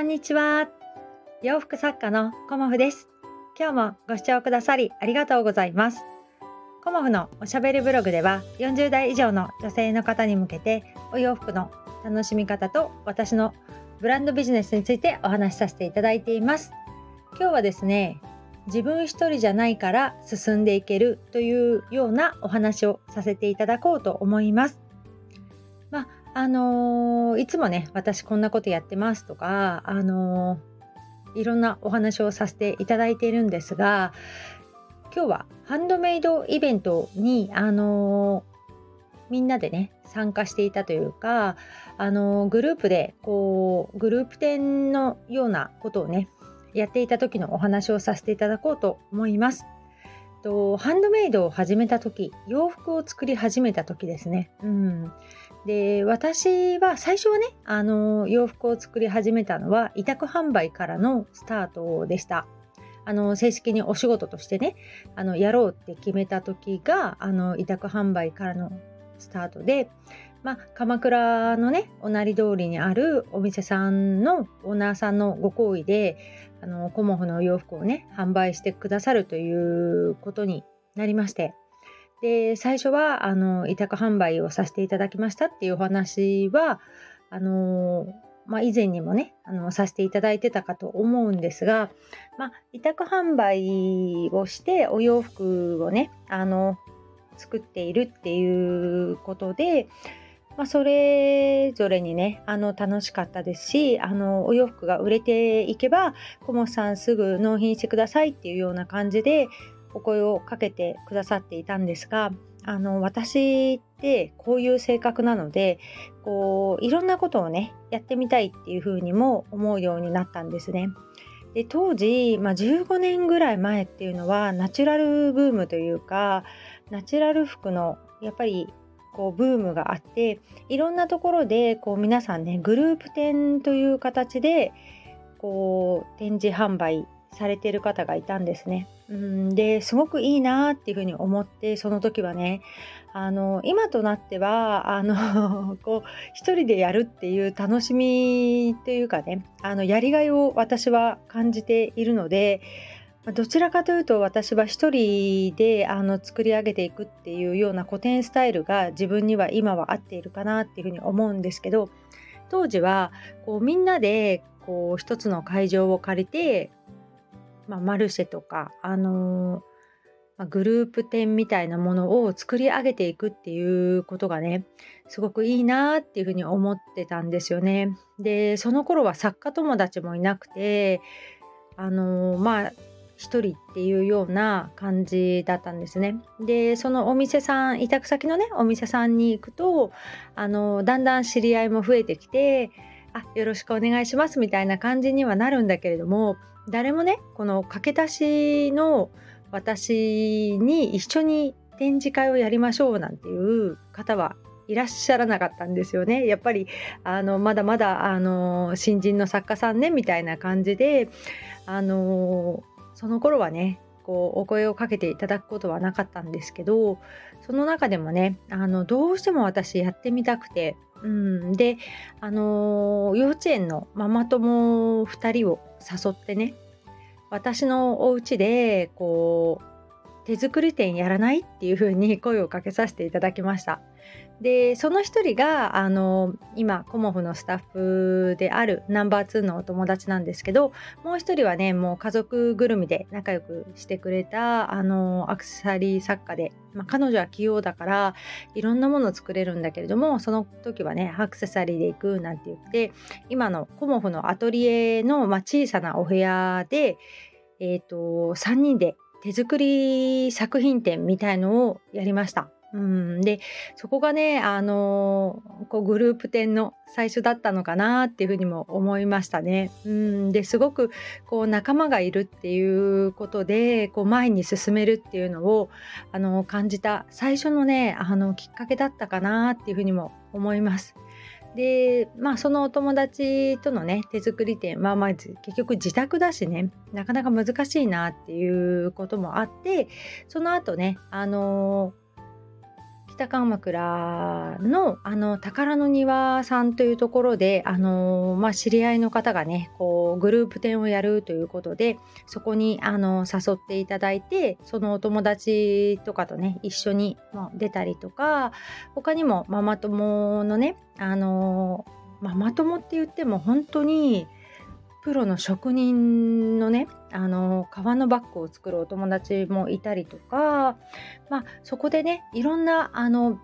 こんにちは。洋服作家のコモフです。今日もご視聴くださりありがとうございます。コモフのおしゃべりブログでは40代以上の女性の方に向けてお洋服の楽しみ方と私のブランドビジネスについてお話しさせていただいています。今日はですね、自分一人じゃないから進んでいけるというようなお話をさせていただこうと思います。まああのー、いつもね私こんなことやってますとかあのー、いろんなお話をさせていただいているんですが今日はハンドメイドイベントにあのー、みんなでね参加していたというかあのグループでこうグループ展のようなことをねやっていた時のお話をさせていただこうと思います。とハンドメイドを始めた時洋服を作り始めた時ですね。うん、で私は最初はねあの洋服を作り始めたのは委託販売からのスタートでした。あの正式にお仕事としてねあのやろうって決めた時があの委託販売からのスタートで、まあ、鎌倉のねおなり通りにあるお店さんのオーナーさんのご好意であのコモフの洋服をね販売してくださるということになりましてで最初はあの委託販売をさせていただきましたっていうお話はあのまあ、以前にもねあのさせていただいてたかと思うんですが、まあ、委託販売をしてお洋服をねあの作っているっていうことで、まあ、それぞれにねあの楽しかったですしあのお洋服が売れていけば「コモさんすぐ納品してください」っていうような感じでお声をかけてくださっていたんですがあの私ってこういう性格なのでこういろんなことをねやってみたいっていうふうにも思うようになったんですね。で当時、まあ、15年ぐらい前っていうのはナチュラルブームというかナチュラル服のやっぱりこうブームがあっていろんなところでこう皆さんねグループ展という形でこう展示販売されてる方がいたんですね。うんですごくいいなっていうふうに思ってその時はねあの今となってはあの こう一人でやるっていう楽しみというかねあのやりがいを私は感じているのでどちらかというと私は一人であの作り上げていくっていうような古典スタイルが自分には今は合っているかなっていうふうに思うんですけど当時はこうみんなでこう一つの会場を借りてまあ、マルシェとか、あの、ま、グループ展みたいなものを作り上げていくっていうことがねすごくいいなっていうふうに思ってたんですよね。でその頃は作家友達もいなくてあの、まあ一人っていうような感じだったんですね。でそのお店さん委託先のねお店さんに行くとあのだんだん知り合いも増えてきてあよろしくお願いしますみたいな感じにはなるんだけれども誰もねこの駆け出しの私に一緒に展示会をやりましょうなんていう方はいらっしゃらなかったんですよね。やっぱりあのまだまだあの新人の作家さんねみたいな感じであのその頃はねこうお声をかけていただくことはなかったんですけどその中でもねあのどうしても私やってみたくて、うん、で、あの幼稚園のママ友2人を誘ってね私のお家でこう手作り店やらないっていう風に声をかけさせていただきました。でその一人があの今コモフのスタッフであるナンバー2のお友達なんですけどもう一人はねもう家族ぐるみで仲良くしてくれたあのアクセサリー作家で、まあ、彼女は器用だからいろんなもの作れるんだけれどもその時はねアクセサリーで行くなんて言って今のコモフのアトリエの、まあ、小さなお部屋で、えーと、と3人で手作り作品展みたいのをやりました。うん、でそこがね、あのー、こうグループ展の最初だったのかなっていうふうにも思いましたね。うん、ですごくこう仲間がいるっていうことでこう前に進めるっていうのを、あのー、感じた最初のねあのきっかけだったかなっていうふうにも思います。でまあそのお友達とのね手作り店はまあ結局自宅だしねなかなか難しいなっていうこともあってその後ねあのー北鎌倉のあの宝の庭さんというところであの、まあ、知り合いの方がねこうグループ展をやるということでそこにあの誘っていただいてそのお友達とかとね一緒に、出たりとか他にもママ友のねあのママ友って言っても本当にプロの職人のねあの革のバッグを作るお友達もいたりとか、まあ、そこでねいろんなあの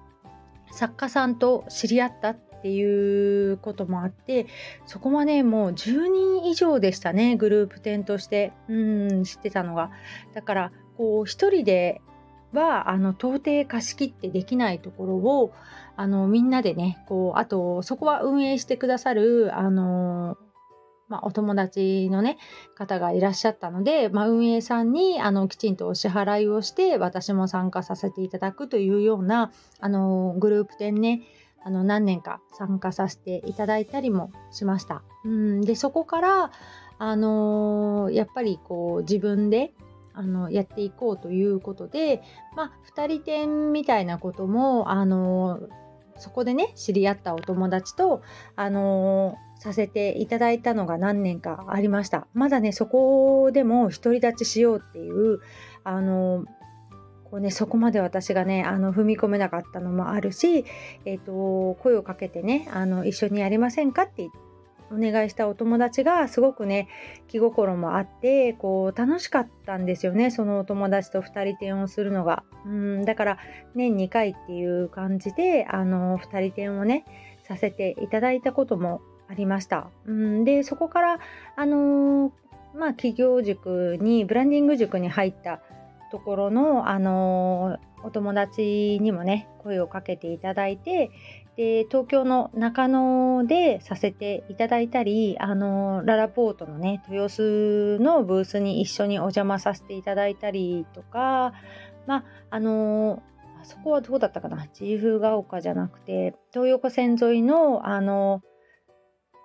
作家さんと知り合ったっていうこともあってそこはねもう10人以上でしたねグループ展として。うん知ってたのが。だからこう一人ではあの到底貸し切ってできないところをあのみんなでねこうあとそこは運営してくださるあのまあ、お友達のね方がいらっしゃったので、まあ、運営さんにあのきちんとお支払いをして私も参加させていただくというようなあのグループ展ねあの何年か参加させていただいたりもしました。うんでそこからあのやっぱりこう自分であのやっていこうということで、まあ、2人展みたいなこともあのそこでね知り合ったお友達とあのさせていただいたのが何年かありました。まだねそこでも独り立ちしようっていうあのこうね、そこまで私がねあの踏み込めなかったのもあるし、えーと、声をかけてねあの一緒にやりませんかってお願いしたお友達がすごくね気心もあってこう楽しかったんですよねそのお友達と2人展をするのがうんだから年2回っていう感じであの2人展をねさせていただいたこともありました。うんでそこからあの、まあ企業塾にブランディング塾に入ったところのあの、お友達にもね声をかけていただいてで東京の中野でさせていただいたりあのララポートのね豊洲のブースに一緒にお邪魔させていただいたりとかまああのあそこはどうだったかな？自由が丘じゃなくて東横線沿いのあの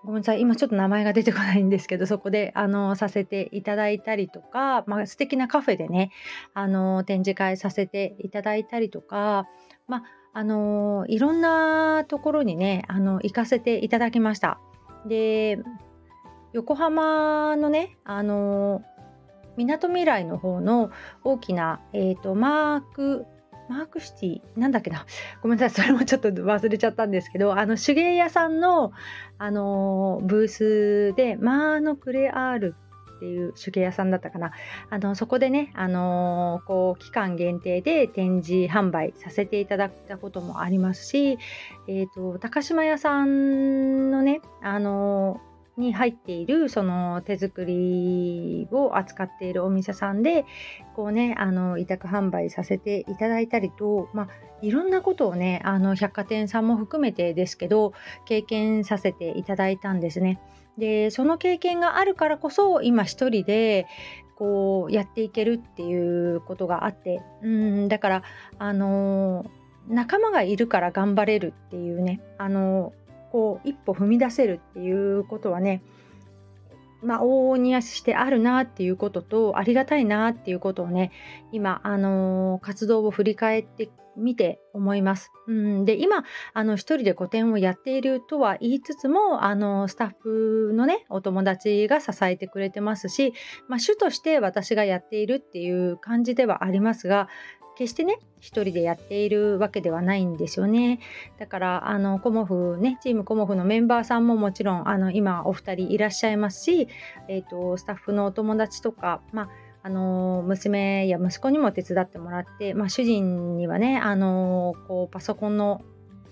ごめんなさい今ちょっと名前が出てこないんですけどそこであのさせていただいたりとか、まあ、素敵なカフェでねあの展示会させていただいたりとか、まああのいろんなところにねあの行かせていただきました。で横浜のねあのみなとみらいの方の大きな、えーとマークマークシティなんだっけなごめんなさいそれもちょっと忘れちゃったんですけどあの手芸屋さんの、あのブースでマーノクレアールっていう手芸屋さんだったかな。あのそこでね、あのこう期間限定で展示販売させていただいたこともありますし、えーと、高島屋さんのね、あのに入っているその手作りを扱っているお店さんでこうねあの委託販売させていただいたりと、まあ、いろんなことをねあの百貨店さんも含めてですけど経験させていただいたんですね。でその経験があるからこそ今一人でこうやっていけるっていうことがあってうんだからあの仲間がいるから頑張れるっていうねあのこう一歩踏み出せるっていうことはねまあ、往々に足してあるなっていうこととありがたいなっていうことをね今、あのー、活動を振り返ってみて思います。うん、で今あの一人で個展をやっているとは言いつつもあのスタッフのねお友達が支えてくれてますし、まあ、主として私がやっているっていう感じではありますが決してね一人でやっているわけではないんですよね。だからあのコモフねチームコモフのメンバーさんももちろんあの今お二人いらっしゃいますし、えーと、スタッフのお友達とか、まああの娘や息子にも手伝ってもらって、まあ、主人にはね、あのこうパソコンの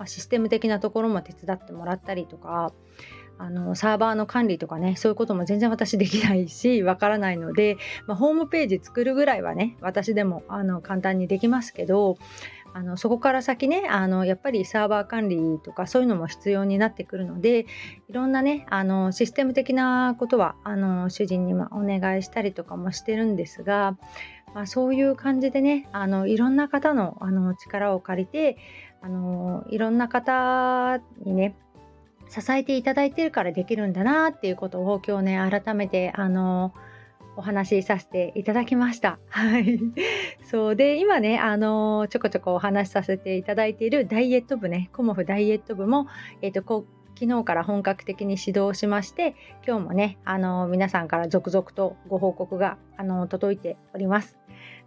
システム的なところも手伝ってもらったりとかあのサーバーの管理とかねそういうことも全然私できないし わからないので、まあ、ホームページ作るぐらいはね私でもあの簡単にできますけどあのそこから先ねあのやっぱりサーバー管理とかそういうのも必要になってくるのでいろんなねあのシステム的なことはあの主人にお願いしたりとかもしてるんですが、まあ、そういう感じでねあのいろんな方のあの力を借りてあのいろんな方にね支えていただいてるからできるんだなっていうことを今日ね改めてあのお話しさせていただきました。はい。そうで、今ね、あの、ちょこちょこお話しさせていただいているダイエット部ね、コモフダイエット部も、えっ、ー、と、こ昨日から本格的に指導しまして、今日もね、あの、皆さんから続々とご報告が、あの届いております。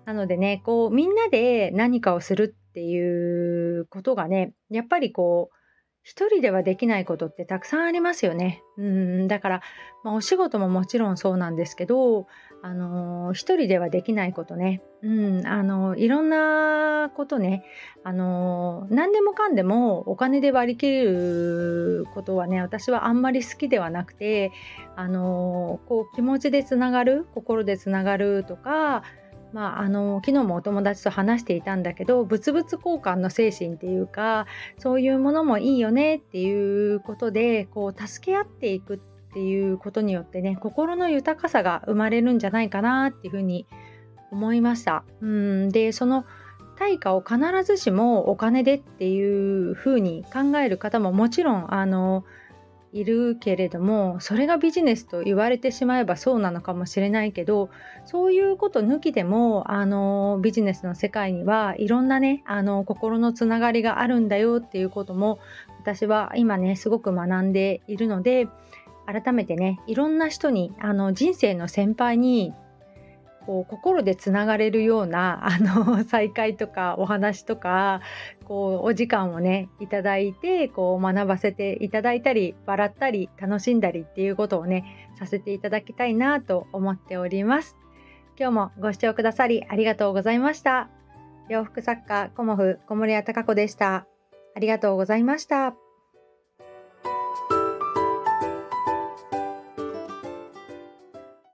なのでね、こう、みんなで何かをするっていうことがね、やっぱりこう、一人ではできないことってたくさんありますよね。うん、だから、まあ、お仕事ももちろんそうなんですけど、あのー、一人ではできないことね。うん、あのー、いろんなことね、あのー、何でもかんでもお金で割り切ることはね、私はあんまり好きではなくて、あのこう気持ちでつながる、心でつながるとか、まあ、あの昨日もお友達と話していたんだけど物々交換の精神っていうかそういうものもいいよねっていうことでこう助け合っていくっていうことによってね心の豊かさが生まれるんじゃないかなっていうふうに思いました。うんでその対価を必ずしもお金でっていうふうに考える方ももちろんあのいるけれどもそれがビジネスと言われてしまえばそうなのかもしれないけどそういうこと抜きでもあのビジネスの世界にはいろんなねあの心のつながりがあるんだよっていうことも私は今ねすごく学んでいるので改めてねいろんな人にあの人生の先輩にこう心でつながれるような あの再会とかお話とかこうお時間をねいただいてこう学ばせていただいたり笑ったり楽しんだりっていうことをねさせていただきたいなと思っております。今日もご視聴くださりありがとうございました。洋服作家コモフ小森屋隆子でした。ありがとうございました。